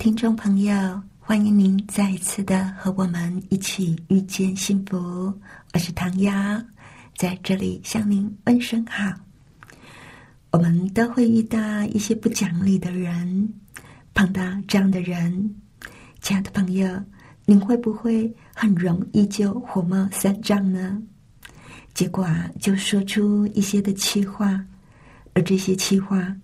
听众朋友，欢迎您再一次的和我们一起遇见幸福。我是唐瑶，在这里向您问声好。我们都会遇到一些不讲理的人，碰到这样的人，亲爱的朋友，您会不会很容易就火冒三丈呢？结果啊，就说出一些的气话，而这些气话。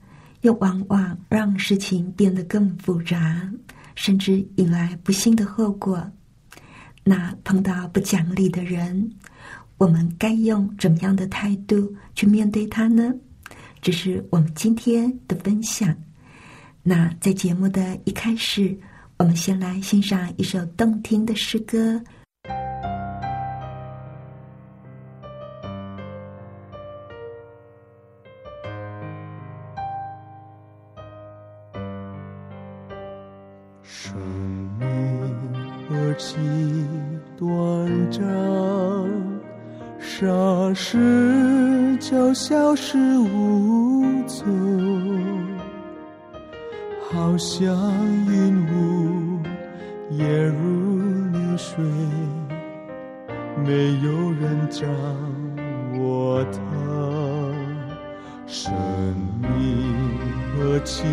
又往往让事情变得更复杂，甚至引来不幸的后果。那碰到不讲理的人，我们该用怎么样的态度去面对他呢？这是我们今天的分享。那在节目的一开始，我们先来欣赏一首动听的诗歌。几短暂，霎时就消失无踪，好像云雾也如流水，没有人掌握它。生命何其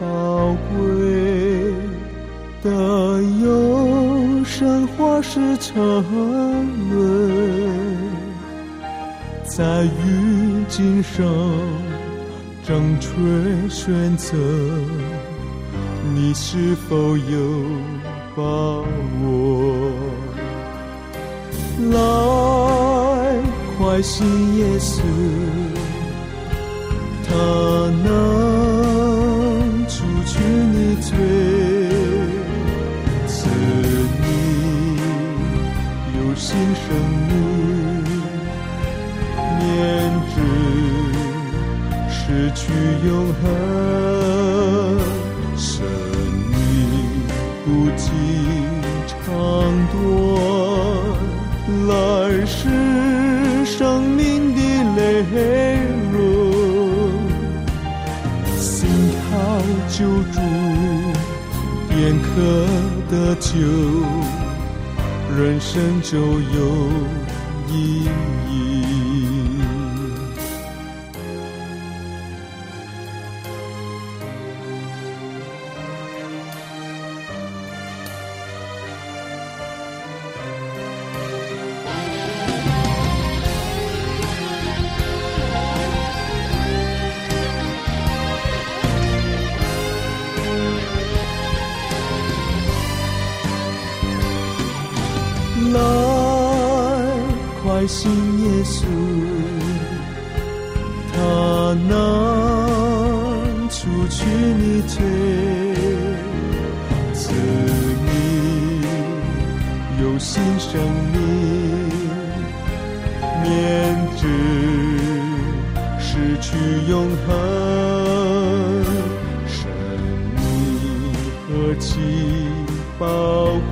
宝贵，的有生花是沉沦。在于今生正确选择，你是否有把握？来，快信耶稣，他能除去你罪，新生命。去永恒，生命不计长短，来世生命的泪润，心靠救助，便可得救，人生就有意爱信耶稣，他能除去你罪，赐你有新生命，免治失去永恒，生命何其宝贵。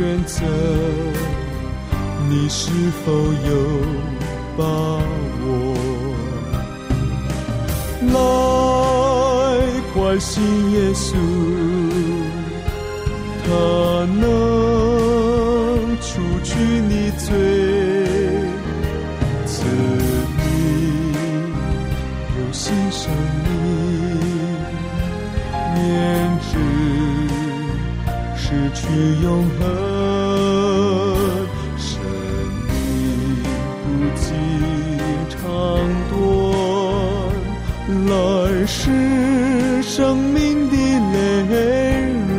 选择，你是否有把握？来，快信耶稣，他能除去你罪。赐你有新生命，免致失去永恒，是生命的内容，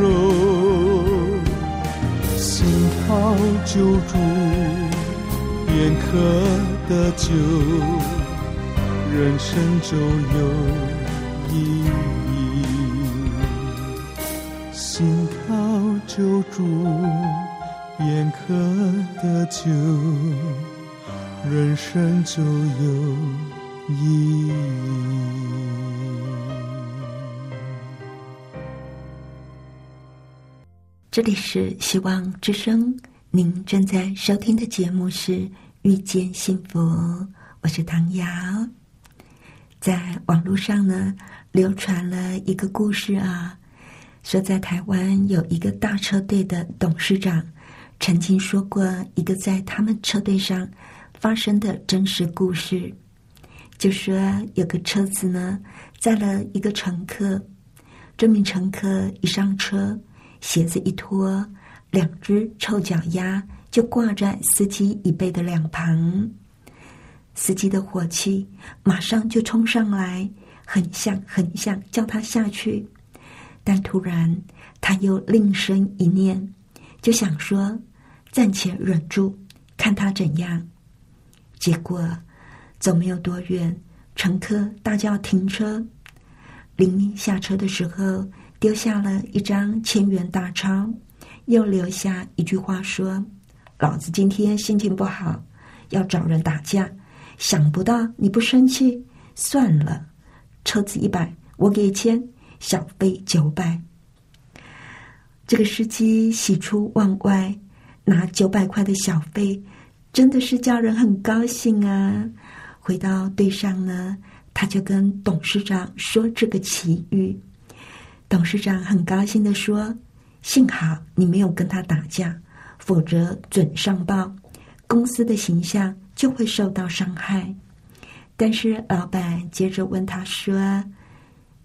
心靠救助，便可得救，人生就有意义。心靠救助，便可得救，人生就有意义。这里是希望之声，您正在收听的节目是《遇见幸福》，我是唐瑶。在网络上呢，流传了一个故事啊，说在台湾有一个大车队的董事长，曾经说过一个在他们车队上发生的真实故事，就说有个车子呢载了一个乘客，这名乘客一上车。鞋子一脱，两只臭脚丫就挂在司机椅背的两旁。司机的火气马上就冲上来，很想很想叫他下去，但突然他又另生一念，就想说暂且忍住，看他怎样。结果走没有多远，乘客大叫停车，临下车的时候。丢下了一张千元大钞，又留下一句话说：“老子今天心情不好，要找人打架。想不到你不生气，算了，车子一百，我给钱，小费九百。”这个司机喜出望外，拿九百块的小费，真的是叫人很高兴啊！回到队上呢，他就跟董事长说这个奇遇。董事长很高兴的说：“幸好你没有跟他打架，否则准上报，公司的形象就会受到伤害。”但是老板接着问他说：“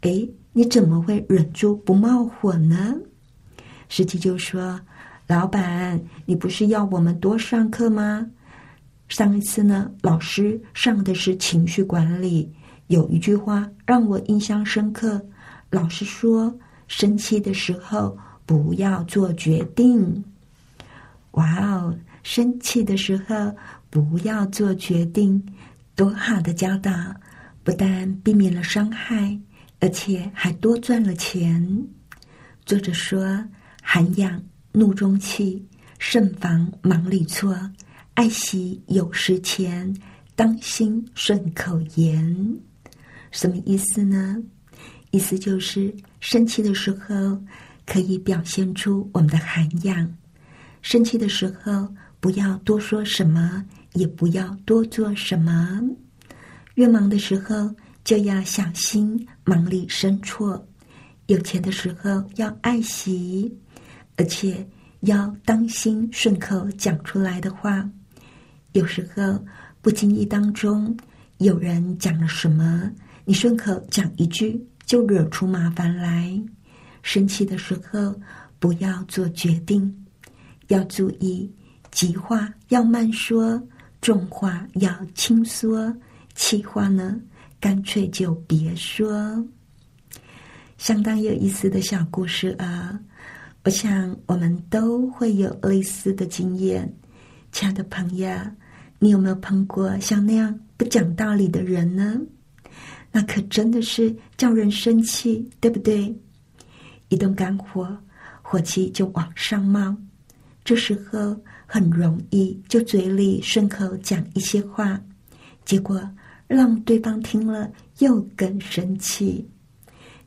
哎，你怎么会忍住不冒火呢？”司机就说：“老板，你不是要我们多上课吗？上一次呢，老师上的是情绪管理，有一句话让我印象深刻。”老师说：“生气的时候不要做决定。”哇哦，生气的时候不要做决定，多好的教导！不但避免了伤害，而且还多赚了钱。作者说：“涵养怒中气，慎防忙里错，爱惜有时钱，当心顺口言。”什么意思呢？意思就是，生气的时候可以表现出我们的涵养。生气的时候，不要多说什么，也不要多做什么。越忙的时候，就要小心忙里生错。有钱的时候要爱惜，而且要当心顺口讲出来的话。有时候不经意当中，有人讲了什么，你顺口讲一句。就惹出麻烦来。生气的时候不要做决定，要注意急话要慢说，重话要轻说，气话呢干脆就别说。相当有意思的小故事啊！我想我们都会有类似的经验。亲爱的朋友，你有没有碰过像那样不讲道理的人呢？那可真的是叫人生气，对不对？一动肝火，火气就往上冒。这时候很容易就嘴里顺口讲一些话，结果让对方听了又更生气。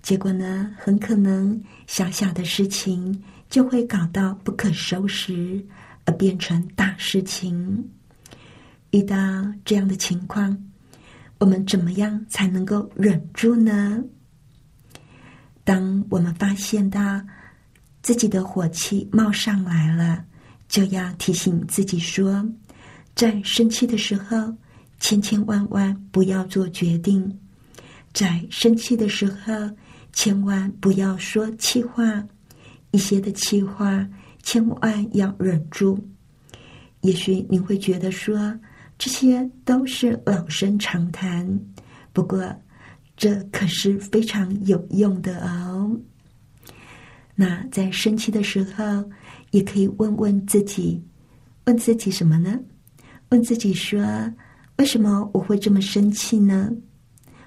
结果呢，很可能小小的事情就会搞到不可收拾，而变成大事情。遇到这样的情况。我们怎么样才能够忍住呢？当我们发现到自己的火气冒上来了，就要提醒自己说，在生气的时候，千千万万不要做决定；在生气的时候，千万不要说气话，一些的气话千万要忍住。也许你会觉得说。这些都是老生常谈，不过这可是非常有用的哦。那在生气的时候，也可以问问自己，问自己什么呢？问自己说：为什么我会这么生气呢？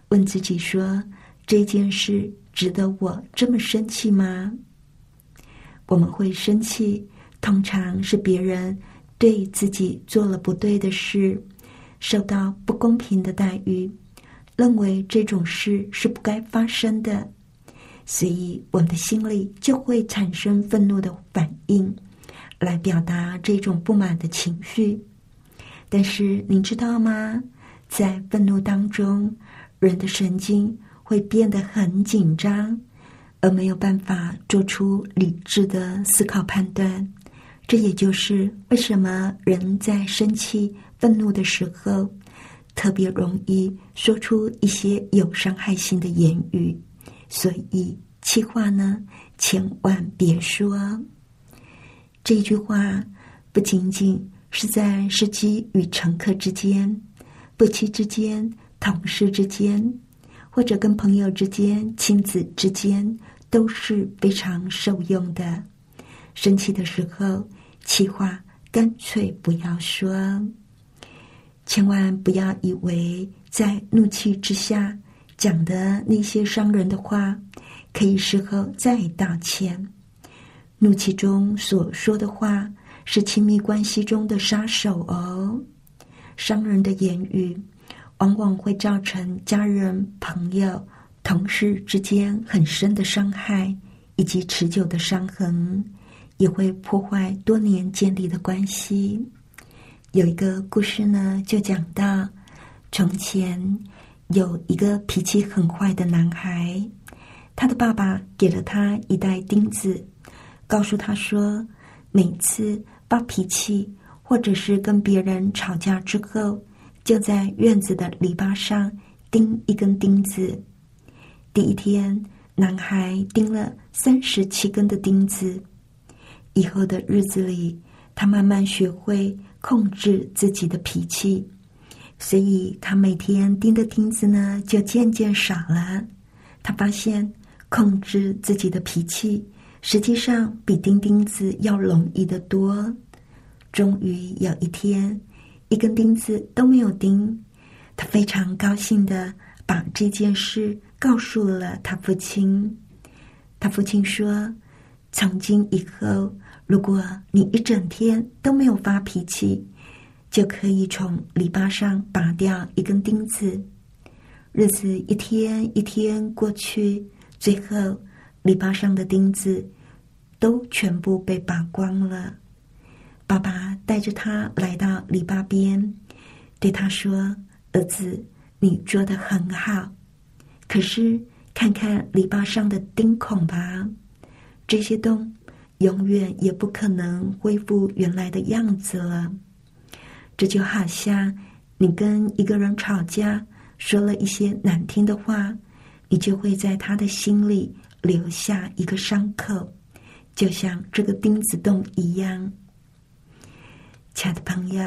问自己说：这件事值得我这么生气吗？我们会生气，通常是别人对自己做了不对的事，受到不公平的待遇，认为这种事是不该发生的，所以我们的心里就会产生愤怒的反应，来表达这种不满的情绪。但是您知道吗？在愤怒当中，人的神经会变得很紧张。而没有办法做出理智的思考判断，这也就是为什么人在生气、愤怒的时候，特别容易说出一些有伤害性的言语。所以，气话呢，千万别说。这句话不仅仅是在司机与乘客之间、夫妻之间、同事之间，或者跟朋友之间、亲子之间。都是非常受用的。生气的时候，气话干脆不要说。千万不要以为在怒气之下讲的那些伤人的话，可以事后再道歉。怒气中所说的话，是亲密关系中的杀手哦。伤人的言语，往往会造成家人、朋友。同事之间很深的伤害，以及持久的伤痕，也会破坏多年建立的关系。有一个故事呢，就讲到从前有一个脾气很坏的男孩，他的爸爸给了他一袋钉子，告诉他说，每次发脾气或者是跟别人吵架之后，就在院子的篱笆上钉一根钉子。第一天，男孩钉了三十七根的钉子。以后的日子里，他慢慢学会控制自己的脾气，所以他每天钉的钉子呢就渐渐少了。他发现控制自己的脾气，实际上比钉钉子要容易得多。终于有一天，一根钉子都没有钉，他非常高兴的把这件事。告诉了他父亲，他父亲说：“从今以后，如果你一整天都没有发脾气，就可以从篱笆上拔掉一根钉子。”日子一天一天过去，最后篱笆上的钉子都全部被拔光了。爸爸带着他来到篱笆边，对他说：“儿子，你做的很好。”可是，看看篱笆上的钉孔吧，这些洞永远也不可能恢复原来的样子了。这就好像你跟一个人吵架，说了一些难听的话，你就会在他的心里留下一个伤口，就像这个钉子洞一样。亲爱的朋友，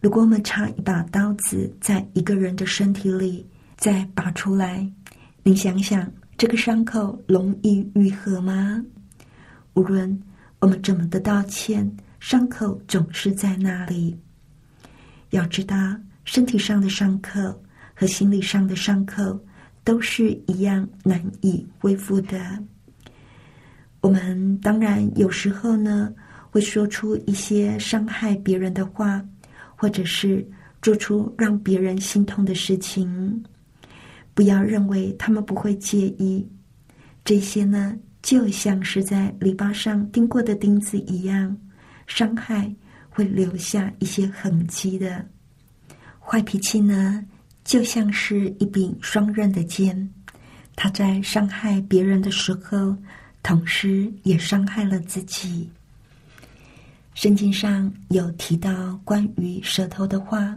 如果我们插一把刀子在一个人的身体里，再拔出来，你想想，这个伤口容易愈合吗？无论我们怎么的道歉，伤口总是在那里。要知道，身体上的伤口和心理上的伤口都是一样难以恢复的。我们当然有时候呢，会说出一些伤害别人的话，或者是做出让别人心痛的事情。不要认为他们不会介意，这些呢，就像是在篱笆上钉过的钉子一样，伤害会留下一些痕迹的。坏脾气呢，就像是一柄双刃的剑，他在伤害别人的时候，同时也伤害了自己。圣经上有提到关于舌头的话，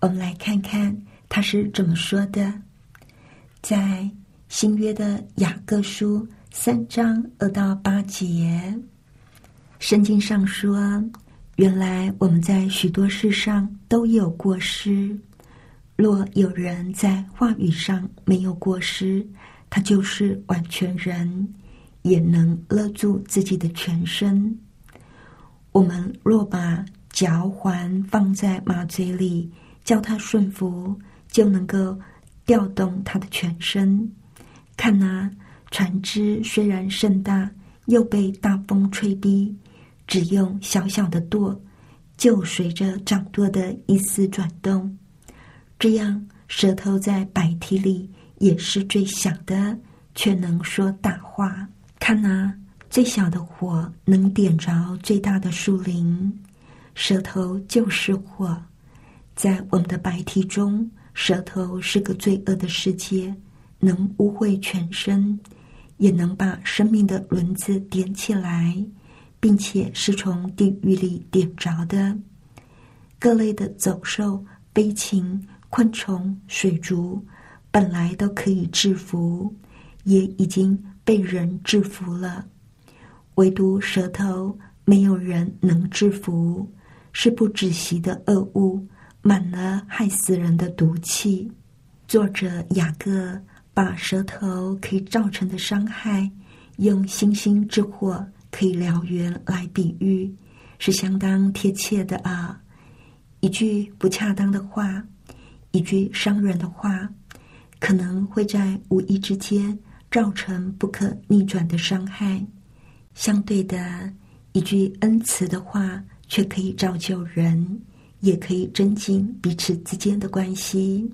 我们来看看他是怎么说的。在新约的雅各书三章二到八节，圣经上说：“原来我们在许多事上都有过失，若有人在话语上没有过失，他就是完全人，也能勒住自己的全身。我们若把嚼环放在马嘴里，叫它顺服，就能够调动它的全身。看呐，船只虽然甚大，又被大风吹逼，只用小小的舵，就随着掌舵的一丝转动。这样，舌头在白体里也是最小的，却能说大话。看呐，最小的火能点着最大的树林，舌头就是火。在我们的白体中，舌头是个罪恶的世界，能污秽全身，也能把生命的轮子点起来，并且是从地狱里点着的。各类的走兽、飞禽。昆虫、水族本来都可以制服，也已经被人制服了，唯独舌头没有人能制服，是不止息的恶物，满了害死人的毒气。作者雅各把舌头可以造成的伤害，用星星之火可以燎原来比喻，是相当贴切的啊！一句不恰当的话。一句伤人的话，可能会在无意之间造成不可逆转的伤害；相对的，一句恩慈的话却可以造就人，也可以增进彼此之间的关系。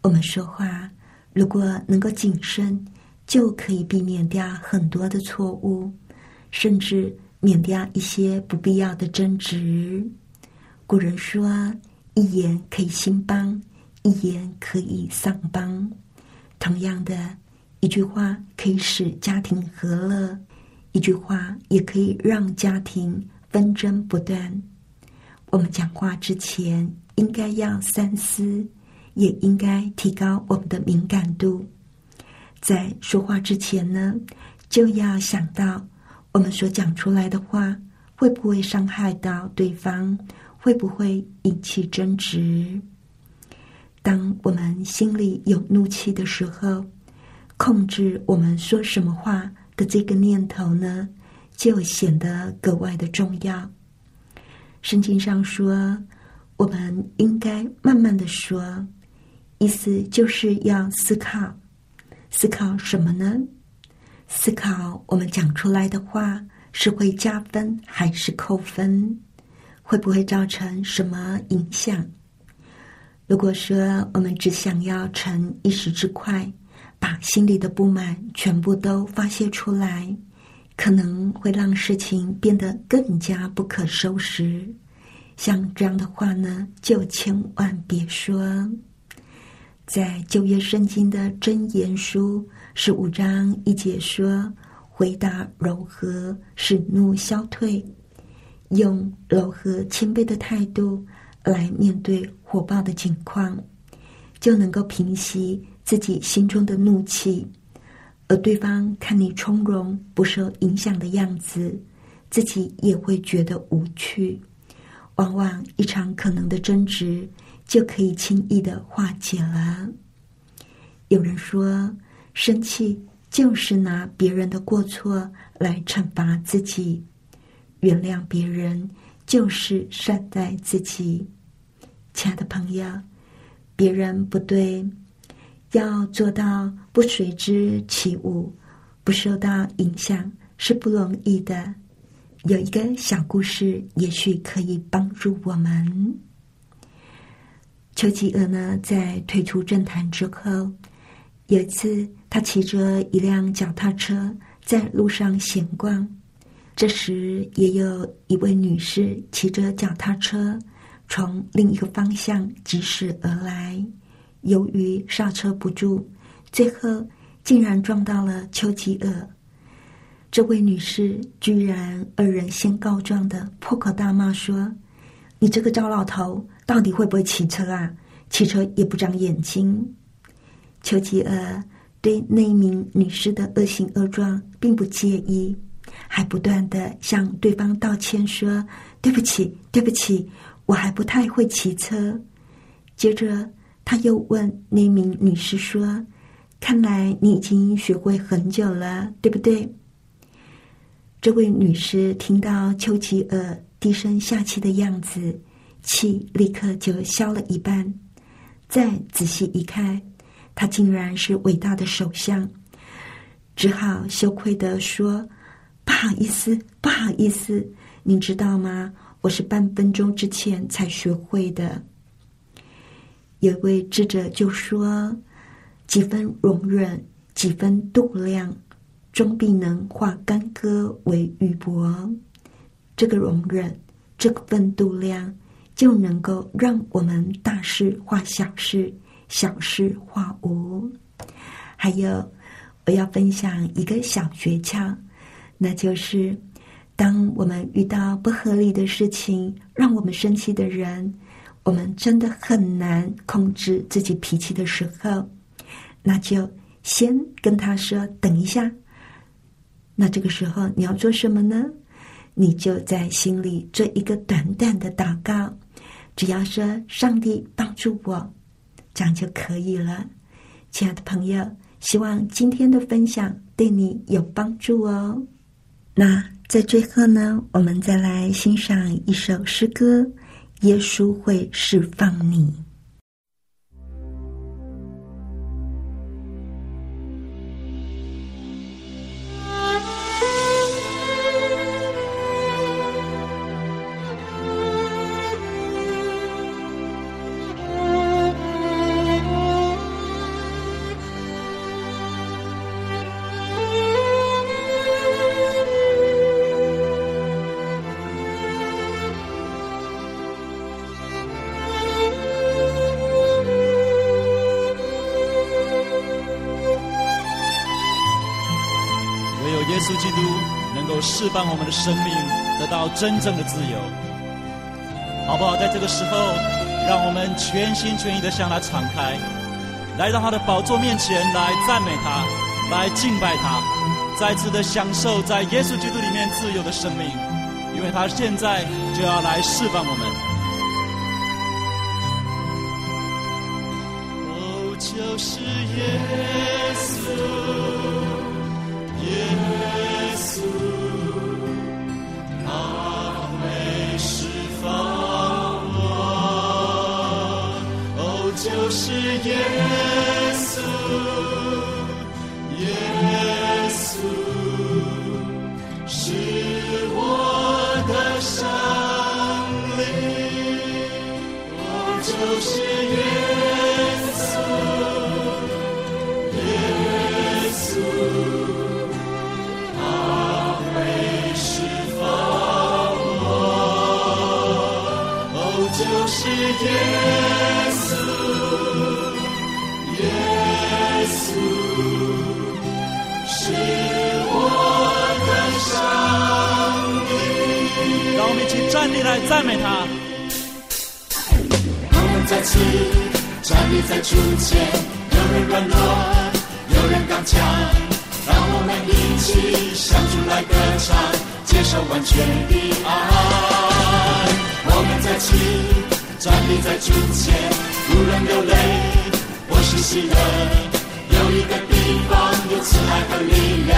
我们说话如果能够谨慎，就可以避免掉很多的错误，甚至免掉一些不必要的争执。古人说。一言可以兴邦，一言可以丧邦。同样的，一句话可以使家庭和乐，一句话也可以让家庭纷争不断。我们讲话之前应该要三思，也应该提高我们的敏感度。在说话之前呢，就要想到我们所讲出来的话会不会伤害到对方。会不会引起争执？当我们心里有怒气的时候，控制我们说什么话的这个念头呢，就显得格外的重要。圣经上说，我们应该慢慢的说，意思就是要思考，思考什么呢？思考我们讲出来的话是会加分还是扣分？会不会造成什么影响？如果说我们只想要逞一时之快，把心里的不满全部都发泄出来，可能会让事情变得更加不可收拾。像这样的话呢，就千万别说。在旧约圣经的箴言书十五章一节说：“回答柔和，使怒消退。”用柔和谦卑的态度来面对火爆的情况，就能够平息自己心中的怒气；而对方看你从容不受影响的样子，自己也会觉得无趣。往往一场可能的争执就可以轻易的化解了。有人说，生气就是拿别人的过错来惩罚自己。原谅别人就是善待自己，亲爱的朋友，别人不对，要做到不随之起舞，不受到影响是不容易的。有一个小故事，也许可以帮助我们。丘吉尔呢，在退出政坛之后，有一次他骑着一辆脚踏车在路上闲逛。这时，也有一位女士骑着脚踏车从另一个方向疾驶而来。由于刹车不住，最后竟然撞到了丘吉尔。这位女士居然二人先告状的破口大骂说：“你这个糟老头，到底会不会骑车啊？骑车也不长眼睛。”丘吉尔对那名女士的恶行恶状并不介意。还不断的向对方道歉，说：“对不起，对不起，我还不太会骑车。”接着，他又问那名女士说：“看来你已经学会很久了，对不对？”这位女士听到丘吉尔低声下气的样子，气立刻就消了一半。再仔细一看，他竟然是伟大的首相，只好羞愧的说：“不好意思，不好意思，您知道吗？我是半分钟之前才学会的。”有位智者就说：“几分容忍，几分度量，终必能化干戈为玉帛。这个容忍，这份度量，就能够让我们大事化小事，小事化无。还有，我要分享一个小诀窍，那就是，当我们遇到不合理的事情，让我们生气的人。”我们真的很难控制自己脾气的时候，那就先跟他说等一下。那这个时候你要做什么呢？你就在心里做一个短短的祷告，只要说“上帝帮助我”，这样就可以了。亲爱的朋友，希望今天的分享对你有帮助哦。那在最后呢，我们再来欣赏一首诗歌。耶稣会释放你。释放我们的生命，得到真正的自由，好不好？在这个时候，让我们全心全意的向他敞开，来到他的宝座面前，来赞美他，来敬拜他，再次的享受在耶稣基督里面自由的生命，因为他现在就要来释放我们。哦，就是耶稣，是耶稣，耶稣是我的生命，我就是耶稣，耶稣，他会释放我，哦，就是耶我们一起站立来赞美他。我们在此站立在主前，有人软弱，有人刚强，让我们一起向主来歌唱，接受完全的爱。我们在此站立在主前，无论流泪或是喜乐。有一个地方有慈爱和力量，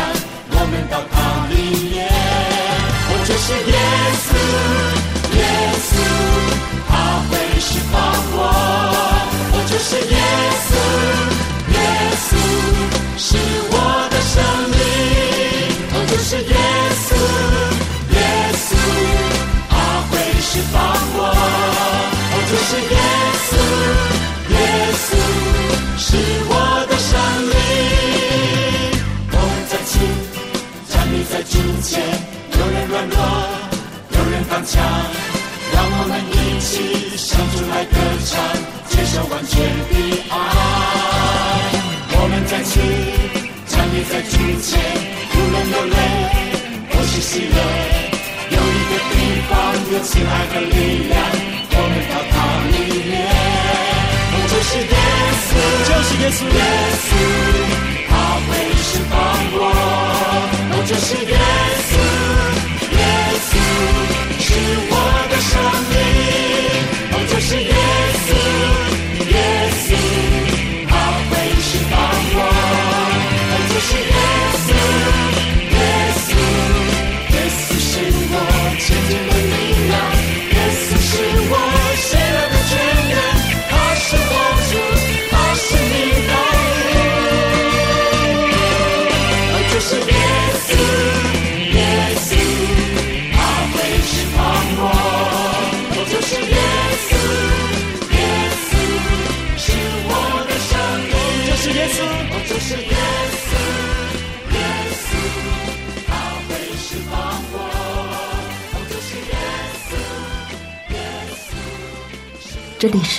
我们到它里面。我就是耶稣，耶稣，他会释放我。我就是耶稣，耶稣，是我的生命。我就是耶稣，耶稣，他会释放我。我就是耶稣，耶稣，是方有慈爱和力量，我们到它里面。就是耶稣，就是耶稣，耶稣，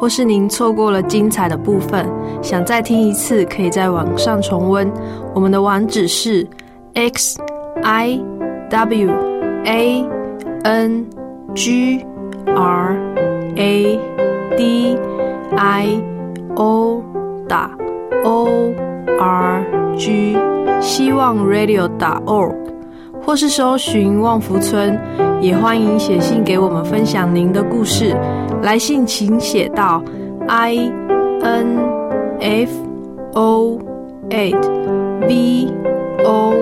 或是您错过了精彩的部分，想再听一次，可以在网上重温。我们的网址是 x i w a n g r a d i o 打 o r g 希望 radio 打 org，或是搜寻旺福村，也欢迎写信给我们分享您的故事。来信请写到 i n f o eight v o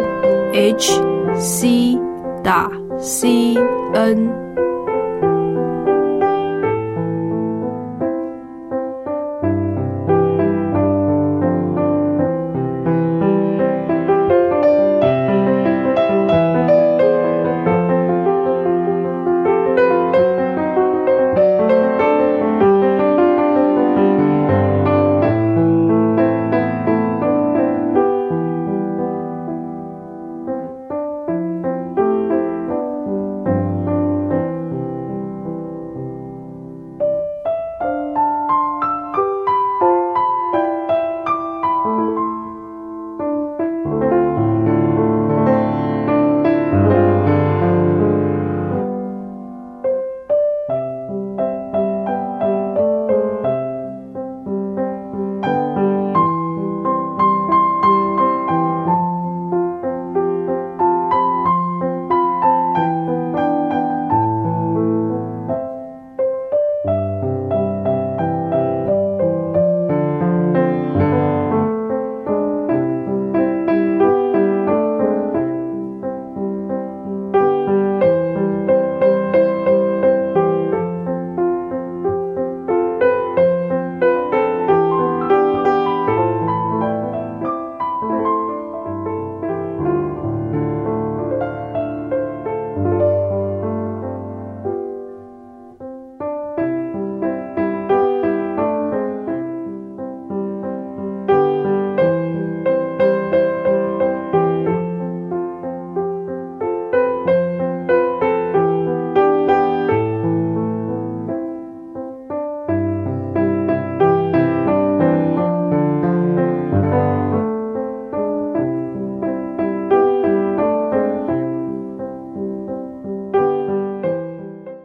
h c 打 c n。